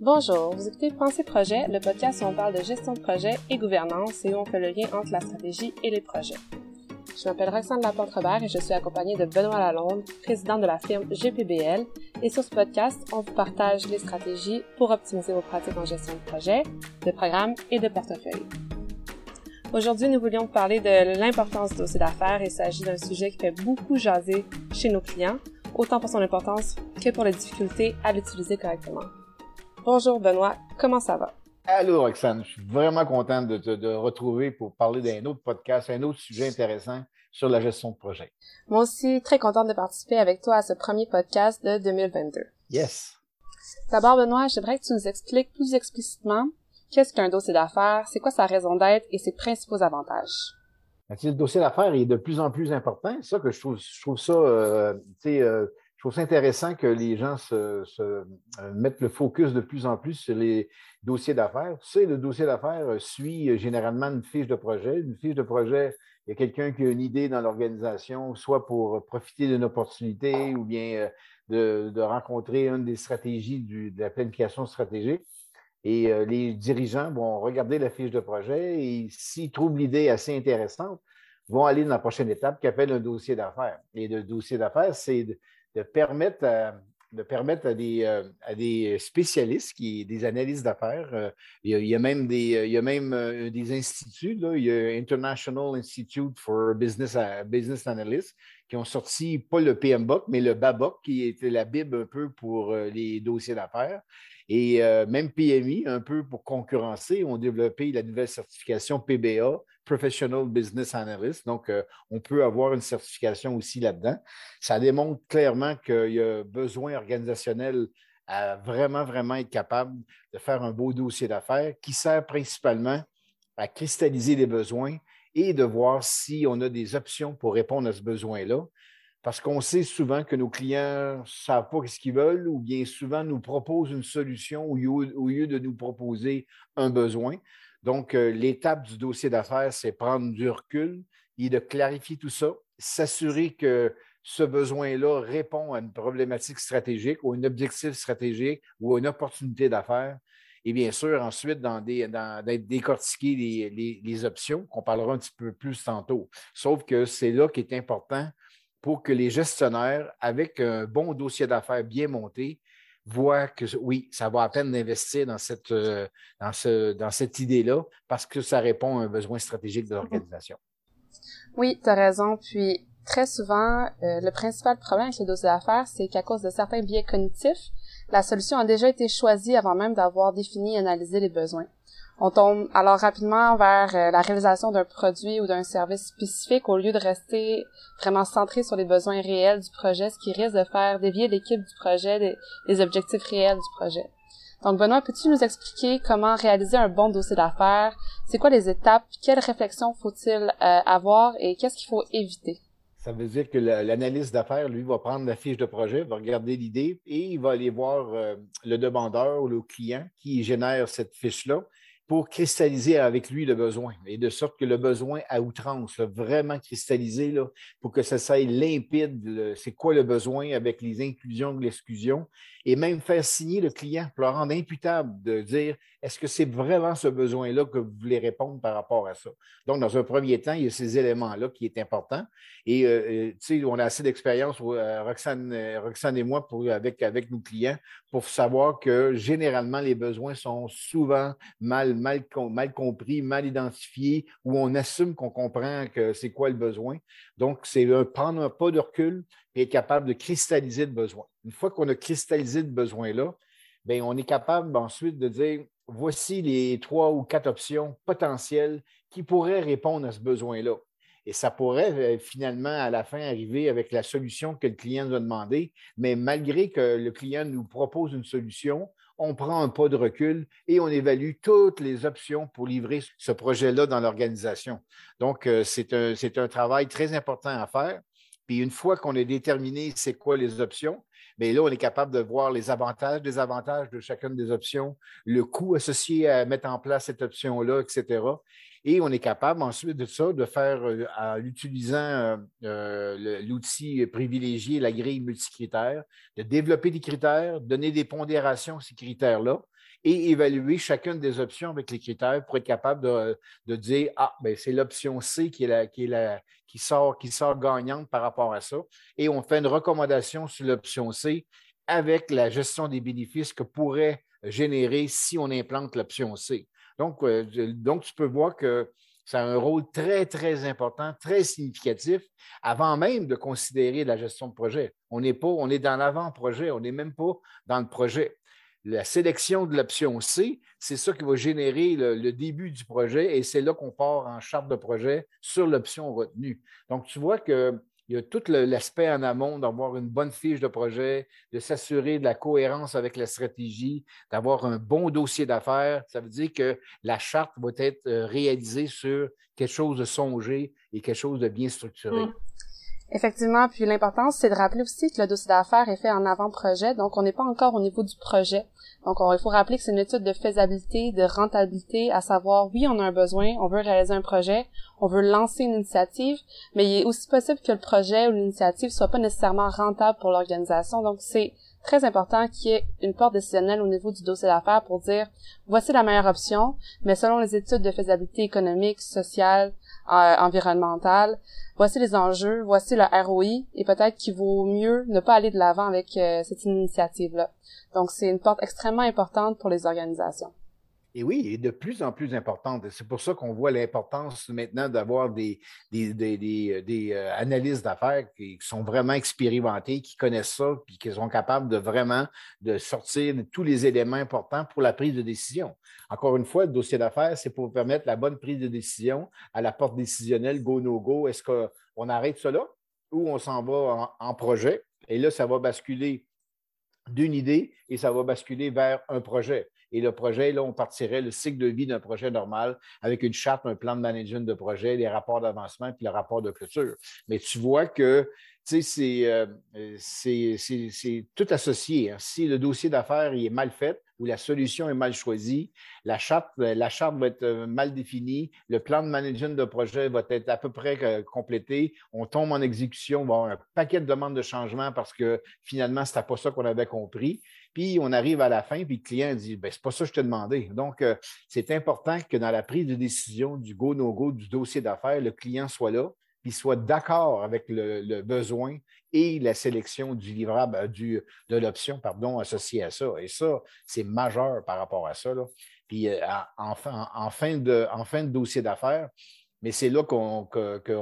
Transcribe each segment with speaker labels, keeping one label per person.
Speaker 1: Bonjour, vous écoutez Pensée Projet, le podcast où on parle de gestion de projet et gouvernance et où on fait le lien entre la stratégie et les projets. Je m'appelle Roxane Laporte-Robert et je suis accompagnée de Benoît Lalonde, président de la firme GPBL. Et sur ce podcast, on vous partage les stratégies pour optimiser vos pratiques en gestion de projet, de programme et de portefeuille. Aujourd'hui, nous voulions parler de l'importance du dossier d'affaires il s'agit d'un sujet qui fait beaucoup jaser chez nos clients, autant pour son importance que pour les difficultés à l'utiliser correctement. Bonjour Benoît, comment ça va?
Speaker 2: Allô Roxane, je suis vraiment content de te retrouver pour parler d'un autre podcast, un autre sujet intéressant sur la gestion de projet.
Speaker 1: Moi aussi, très contente de participer avec toi à ce premier podcast de 2022.
Speaker 2: Yes.
Speaker 1: D'abord Benoît, j'aimerais que tu nous expliques plus explicitement qu'est-ce qu'un dossier d'affaires, c'est quoi sa raison d'être et ses principaux avantages?
Speaker 2: Ben, le dossier d'affaires est de plus en plus important. C'est ça que je trouve, je trouve ça, euh, euh, je trouve ça intéressant que les gens se, euh, mettent le focus de plus en plus sur les dossiers d'affaires. Le dossier d'affaires suit généralement une fiche de projet. Une fiche de projet, il y a quelqu'un qui a une idée dans l'organisation, soit pour profiter d'une opportunité ou bien de, rencontrer une des stratégies de la planification stratégique. Et les dirigeants vont regarder la fiche de projet et s'ils trouvent l'idée assez intéressante, vont aller dans la prochaine étape qui appelle un dossier d'affaires. Et le dossier d'affaires, c'est de permettre à, de permettre à des, euh, à des spécialistes, qui, des analystes d'affaires, euh, il, y a même des, il y a même euh, des instituts, il y a International Institute for Business, Business Analysts, qui ont sorti pas le PMBOK, mais le BABOK, qui était la Bible un peu pour les dossiers d'affaires. Et même PMI, un peu pour concurrencer, ont développé la nouvelle certification PBA, Professional Business Analyst. Donc, euh, on peut avoir une certification aussi là-dedans. Ça démontre clairement qu'il y a besoin organisationnel à vraiment, vraiment être capable de faire un beau dossier d'affaires qui sert principalement à cristalliser les besoins et de voir si on a des options pour répondre à ce besoin-là. Parce qu'on sait souvent que nos clients ne savent pas ce qu'ils veulent ou bien souvent nous proposent une solution au lieu de nous proposer un besoin. Donc, euh, l'étape du dossier d'affaires, c'est prendre du recul et de clarifier tout ça, s'assurer que ce besoin-là répond à une problématique stratégique ou un objectif stratégique ou à une opportunité d'affaires. Et bien sûr, ensuite, d'être décortiquer les, les, options, qu'on parlera un petit peu plus tantôt. Sauf que c'est là qui est important pour que les gestionnaires, avec un bon dossier d'affaires bien monté, voit que oui, ça vaut à peine d'investir dans cette, euh, dans ce, dans cette idée-là parce que ça répond à un besoin stratégique de mhm. l'organisation.
Speaker 1: Oui, tu as raison. Puis très souvent, euh, le principal problème avec les dossiers d'affaires, c'est qu'à cause de certains biais cognitifs, la solution a déjà été choisie avant même d'avoir défini et analysé les besoins. On tombe alors rapidement vers euh, la réalisation d'un produit ou d'un service spécifique au lieu de rester vraiment centré sur les besoins réels du projet, ce qui risque de faire dévier l'équipe du projet des, objectifs réels du projet. Donc Benoît, peux-tu nous expliquer comment réaliser un bon dossier d'affaires? C'est quoi les étapes? Quelles réflexions faut-il euh, avoir? Et qu'est-ce qu'il faut éviter?
Speaker 2: Ça veut dire que l'analyste d'affaires, lui, va prendre la fiche de projet, va regarder l'idée et il va aller voir euh, le demandeur ou le client qui génère cette fiche-là pour cristalliser avec lui le besoin, et de sorte que le besoin à outrance, vraiment cristallisé, là, pour que ça soit limpide, c'est quoi le besoin avec les inclusions ou l'exclusion, et même faire signer le client pour le rendre imputable de dire est-ce que c'est vraiment ce besoin-là que vous voulez répondre par rapport à ça? Donc, dans un premier temps, il y a ces éléments-là qui est important. Et euh, euh, tu sais, on a assez d'expérience, euh, Roxane, Roxane et moi, avec, avec nos clients, pour savoir que généralement, les besoins sont souvent mal, mal, compris, mal identifiés, ou on assume qu'on comprend que c'est quoi le besoin. Donc, c'est prendre un pas de recul et être capable de cristalliser le besoin. Une fois qu'on a cristallisé le besoin-là, bien, on est capable ensuite de dire voici les trois ou quatre options potentielles qui pourraient répondre à ce besoin-là. Et ça pourrait euh, finalement, à la fin, arriver avec la solution que le client nous a demandé. Mais malgré que le client nous propose une solution, on prend un pas de recul et on évalue toutes les options pour livrer ce projet-là dans l'organisation. Donc, euh, c'est un, travail très important à faire. Puis une fois qu'on a déterminé c'est quoi les options, mais là, on est capable de voir les avantages, désavantages de chacune des options, le coût associé à mettre en place cette option-là, etc. Et on est capable ensuite de ça de faire, euh, en utilisant euh, l'outil privilégié, la grille multicritère, de développer des critères, donner des pondérations à ces critères-là et évaluer chacune des options avec les critères pour être capable de, dire Ah, ben c'est l'option C qui, est la, qui, est la, qui, sort, qui sort gagnante par rapport à ça. Et on fait une recommandation sur l'option C avec la gestion des bénéfices que pourrait générer si on implante l'option C. Donc, euh, donc, tu peux voir que ça a un rôle très, très important, très significatif, avant même de considérer la gestion de projet. On n'est pas, on est dans l'avant-projet, on n'est même pas dans le projet. La sélection de l'option C, c'est ça qui va générer le, début du projet et c'est là qu'on part en charte de projet sur l'option retenue. Donc, tu vois que il y a tout l'aspect en amont d'avoir une bonne fiche de projet, de s'assurer de la cohérence avec la stratégie, d'avoir un bon dossier d'affaires. Ça veut dire que la charte va être euh, réalisée sur quelque chose de songé et quelque chose de bien structuré. Mmh.
Speaker 1: Effectivement, puis l'importance, c'est de rappeler aussi que le dossier d'affaires est fait en avant-projet, donc on n'est pas encore au niveau du projet. Donc il faut rappeler que c'est une étude de faisabilité, de rentabilité, à savoir, oui, on a un besoin, on veut réaliser un projet, on veut lancer une initiative, mais il est aussi possible que le projet ou l'initiative soit pas nécessairement rentable pour l'organisation. Donc c'est très important qu'il y ait une porte décisionnelle au niveau du dossier d'affaires pour dire voici la meilleure option, mais selon les études de faisabilité économique, sociale, euh, environnementale, voici les enjeux, voici le ROI, et peut-être qu'il vaut mieux ne pas aller de l'avant avec euh, cette initiative-là. Donc, c'est une porte extrêmement importante pour les organisations.
Speaker 2: Et oui, et de plus en plus importante. C'est pour ça qu'on voit l'importance maintenant d'avoir des, des, des, euh, analystes d'affaires qui sont vraiment expérimentés, qui connaissent ça, puis qui sont capables de vraiment de sortir tous les éléments importants pour la prise de décision. Encore une fois, le dossier d'affaires, c'est pour permettre la bonne prise de décision à la porte décisionnelle, go, no, go. Est-ce qu'on arrête cela ou on s'en va en projet? Et là, ça va basculer d'une idée et ça va basculer vers un projet. Et le projet, là, on partirait le cycle de vie d'un projet normal avec une charte, un plan de management de projet, les rapports d'avancement puis le rapport de clôture. Mais tu vois que euh, c'est tout associé. Hein. Si le dossier d'affaires est mal fait ou la solution est mal choisie, la charte, la charte va être euh, mal définie, le plan de management de projet va être à peu près euh, complété, on tombe en exécution, on va avoir un paquet de demandes de changement parce que finalement, ce n'était pas ça qu'on avait compris. Puis on arrive à la fin, puis le client dit ben, c'est pas ça que je t'ai demandé. Donc, euh, c'est important que dans la prise de décision du go-no-go du dossier d'affaires, le client soit là, puis soit d'accord avec le, besoin et la sélection du livrable, euh, du, de l'option, pardon, associée à ça. Et ça, c'est majeur par rapport à ça. Puis euh, en, fin, de, en fin de dossier d'affaires, mais c'est là qu'on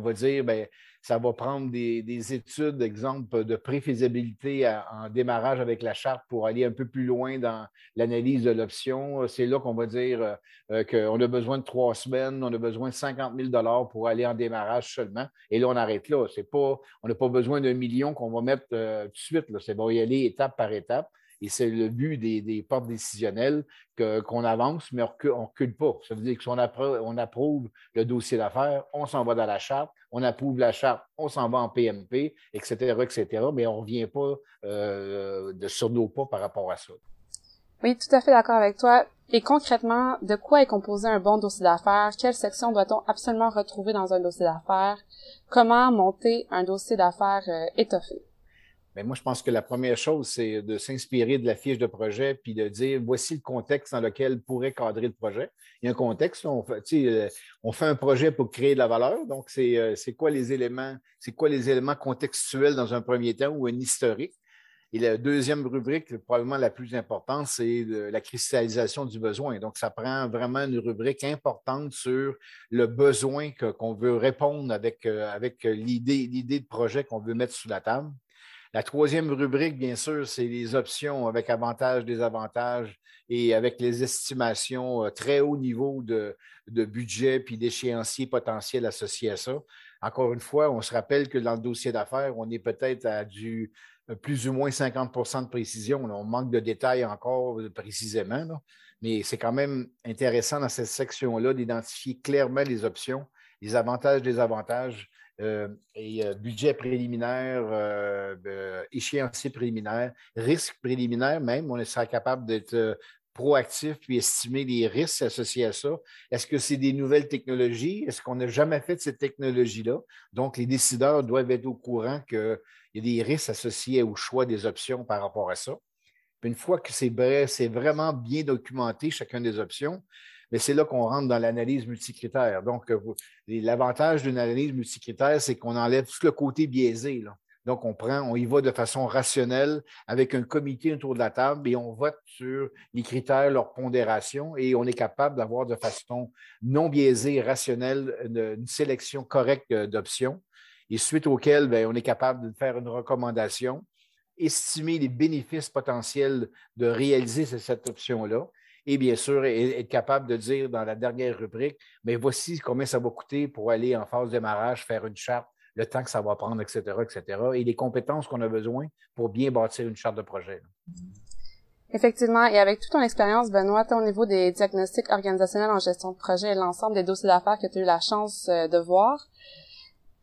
Speaker 2: va dire, ben, ça va prendre des, études, exemple, de préfaisabilité en démarrage avec la charte pour aller un peu plus loin dans l'analyse de l'option. C'est là qu'on va dire euh, euh, qu'on a besoin de trois semaines, on a besoin de 50 000 pour aller en démarrage seulement. Et là, on arrête là. Pas, on n'a pas besoin d'un million qu'on va mettre euh, tout de suite. C'est bon, y aller étape par étape. Et c'est le but des, portes décisionnelles qu'on avance, mais on ne recule pas. Ça veut dire que si on, approuve, le dossier d'affaires, on s'en va dans la charte, on approuve la charte, on s'en va en PMP, etc., etc., mais on ne revient pas euh, de sur nos pas par rapport à ça.
Speaker 1: Oui, tout à fait d'accord avec toi. Et concrètement, de quoi est composé un bon dossier d'affaires? Quelle section doit-on absolument retrouver dans un dossier d'affaires? Comment monter un dossier d'affaires euh, étoffé?
Speaker 2: Moi, je pense que la première chose, c'est de s'inspirer de la fiche de projet puis de dire voici le contexte dans lequel pourrait cadrer le projet. Il y a un contexte, on fait, euh, on fait un projet pour créer de la valeur. Donc, euh, c'est quoi les éléments, c'est quoi les éléments contextuels dans un premier temps ou un historique? Et la deuxième rubrique, probablement la plus importante, c'est la cristallisation du besoin. Donc, ça prend vraiment une rubrique importante sur le besoin qu'on veut répondre avec, euh, avec l'idée de projet qu'on veut mettre sous la table. La troisième rubrique, bien sûr, c'est les options avec avantages, désavantages et avec les estimations euh, très haut niveau de, budget puis d'échéancier potentiel associés à ça. Encore une fois, on se rappelle que dans le dossier d'affaires, on est peut-être à du euh, plus ou moins 50% de précision. On manque de détails encore euh, précisément, mais c'est quand même intéressant dans cette section-là d'identifier clairement les options, les avantages, désavantages et budget préliminaire, échéancier préliminaire, risque préliminaire même. On sera capable d'être proactif puis estimer les risques associés à ça. Est-ce que c'est des nouvelles technologies? Est-ce qu'on n'a jamais fait de cette technologie-là? Donc, les décideurs doivent être au courant qu'il y a des risques associés au choix des options par rapport à ça. une fois que c'est vrai, c'est vraiment bien documenté, chacune des options, mais c'est là qu'on rentre dans l'analyse multicritère. Donc, euh, l'avantage d'une analyse multicritère, c'est qu'on enlève tout le côté biaisé. Donc, on prend, on y va de façon rationnelle avec un comité autour de la table et on vote sur les critères, leur pondération et on est capable d'avoir de façon non biaisée, rationnelle, une, sélection correcte d'options et suite auquel ben, on est capable de faire une recommandation, estimer les bénéfices potentiels de réaliser cette option-là et bien sûr être capable de dire dans la dernière rubrique, mais voici combien ça va coûter pour aller en phase de démarrage, faire une charte le temps que ça va prendre, etc., etc., et les compétences qu'on a besoin pour bien bâtir une charte de projet.
Speaker 1: Effectivement, et avec toute ton expérience, Benoît, au niveau des diagnostics organisationnels en gestion de projet et l'ensemble des dossiers d'affaires que tu as eu la chance euh, de voir,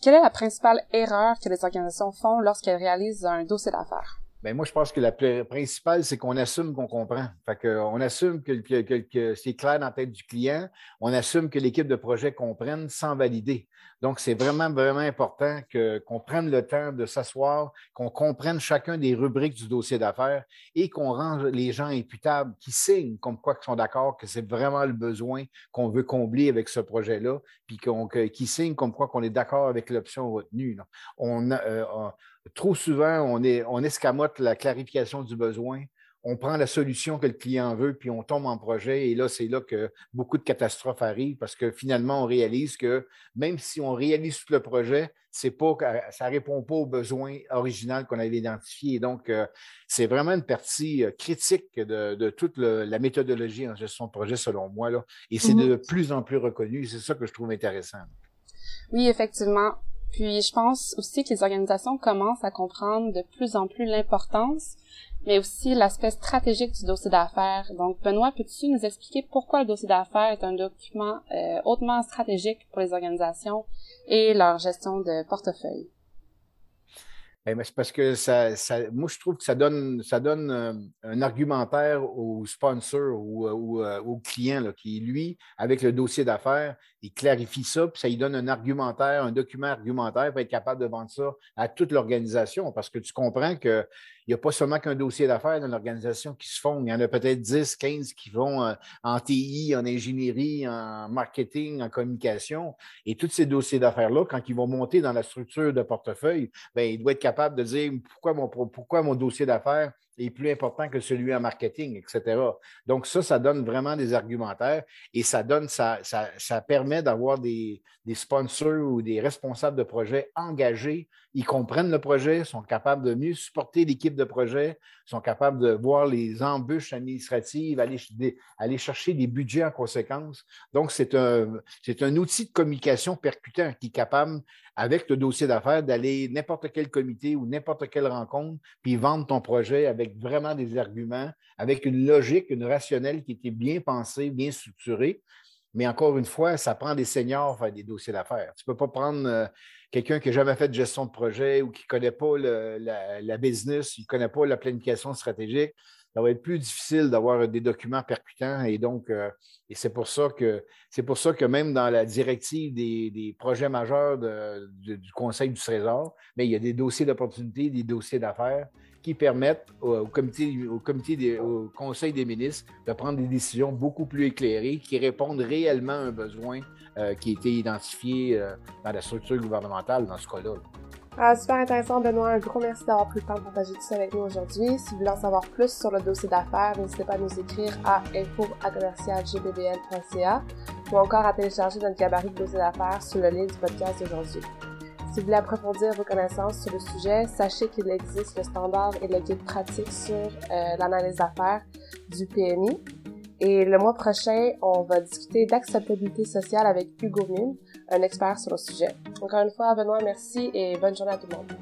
Speaker 1: quelle est la principale erreur que les organisations font lorsqu'elles réalisent un dossier d'affaires?
Speaker 2: Bien, moi, je pense que la principale, c'est qu'on assume qu'on comprend. Fait qu'on assume que, c'est clair dans la tête du client. On assume que l'équipe de projet comprenne sans valider. Donc, c'est vraiment, vraiment important qu'on prenne le temps de s'asseoir, qu'on comprenne chacun des rubriques du dossier d'affaires et qu'on rende les gens imputables, qui signent comme quoi qu'ils sont d'accord que c'est vraiment le besoin qu'on veut combler avec ce projet-là, puis qui signent comme quoi qu'on est d'accord avec l'option retenue. On, euh, trop souvent, on, est, on escamote la clarification du besoin on prend la solution que le client veut, puis on tombe en projet. Et là, c'est là que beaucoup de catastrophes arrivent parce que finalement, on réalise que même si on réalise tout le projet, c'est pas, ça ne répond pas aux besoins originaux qu'on avait identifiés. Donc, euh, c'est vraiment une partie euh, critique de, toute la méthodologie en gestion de projet, selon moi. Là. Et c'est mm-hmm. de plus en plus reconnu. C'est ça que je trouve intéressant.
Speaker 1: Oui, effectivement. Puis je pense aussi que les organisations commencent à comprendre de plus en plus l'importance mais aussi l'aspect stratégique du dossier d'affaires. Donc, Benoît, peux-tu nous expliquer pourquoi le dossier d'affaires est un document euh, hautement stratégique pour les organisations et leur gestion de portefeuille?
Speaker 2: Ben, c'est parce que ça, ça, moi, je trouve que ça donne, ça donne euh, un argumentaire au sponsor ou, ou euh, au client qui, lui, avec le dossier d'affaires, il clarifie ça, puis ça lui donne un argumentaire, un document argumentaire pour être capable de vendre ça à toute l'organisation. Parce que tu comprends que il n'y a pas seulement qu'un dossier d'affaires dans l'organisation qui se font. Il y en a peut-être 10, 15 qui vont euh, en TI, en ingénierie, en marketing, en communication. Et tous ces dossiers d'affaires-là, quand ils vont monter dans la structure de portefeuille, bien, il doit être capable de dire pourquoi mon, pourquoi mon dossier d'affaires est plus important que celui en marketing, etc. Donc, ça, ça donne vraiment des argumentaires et ça donne, ça, ça, ça permet d'avoir des, des, sponsors ou des responsables de projet engagés. Ils comprennent le projet, sont capables de mieux supporter l'équipe de projet, sont capables de voir les embûches administratives, aller, chercher des budgets en conséquence. Donc, c'est un, un outil de communication percutant qui est capable avec le dossier d'affaires, d'aller n'importe quel comité ou n'importe quelle rencontre, puis vendre ton projet avec vraiment des arguments, avec une logique, une rationnelle qui était bien pensée, bien structurée. Mais encore une fois, ça prend des seniors faire des dossiers d'affaires. Tu ne peux pas prendre euh, quelqu'un qui n'a jamais fait de gestion de projet ou qui ne connaît pas la, business, qui ne connaît pas la planification stratégique ça va être plus difficile d'avoir des documents percutants. Et donc, euh, et c'est pour ça que c'est pour ça que même dans la directive des, projets majeurs du Conseil du Trésor, mais il y a des dossiers d'opportunité, des dossiers d'affaires qui permettent au, comité, au, comité au Conseil des ministres de prendre des décisions beaucoup plus éclairées qui répondent réellement à un besoin euh, qui a été identifié euh, dans la structure gouvernementale dans ce cas-là.
Speaker 1: Ah, super intéressant, Benoît. Un gros merci d'avoir pris le temps de partager tout ça avec nous aujourd'hui. Si vous voulez en savoir plus sur le dossier d'affaires, n'hésitez pas à nous écrire à info.gbbl.ca ou encore à télécharger notre gabarit de dossier d'affaires sur le lien du podcast d'aujourd'hui. Si vous voulez approfondir vos connaissances sur le sujet, sachez qu'il existe le standard et le guide pratique sur euh, l'analyse d'affaires du PMI. Et le mois prochain, on va discuter d'acceptabilité sociale avec Hugo Mine, un expert sur le sujet. Encore une fois, Benoît, merci et bonne journée à tout le monde.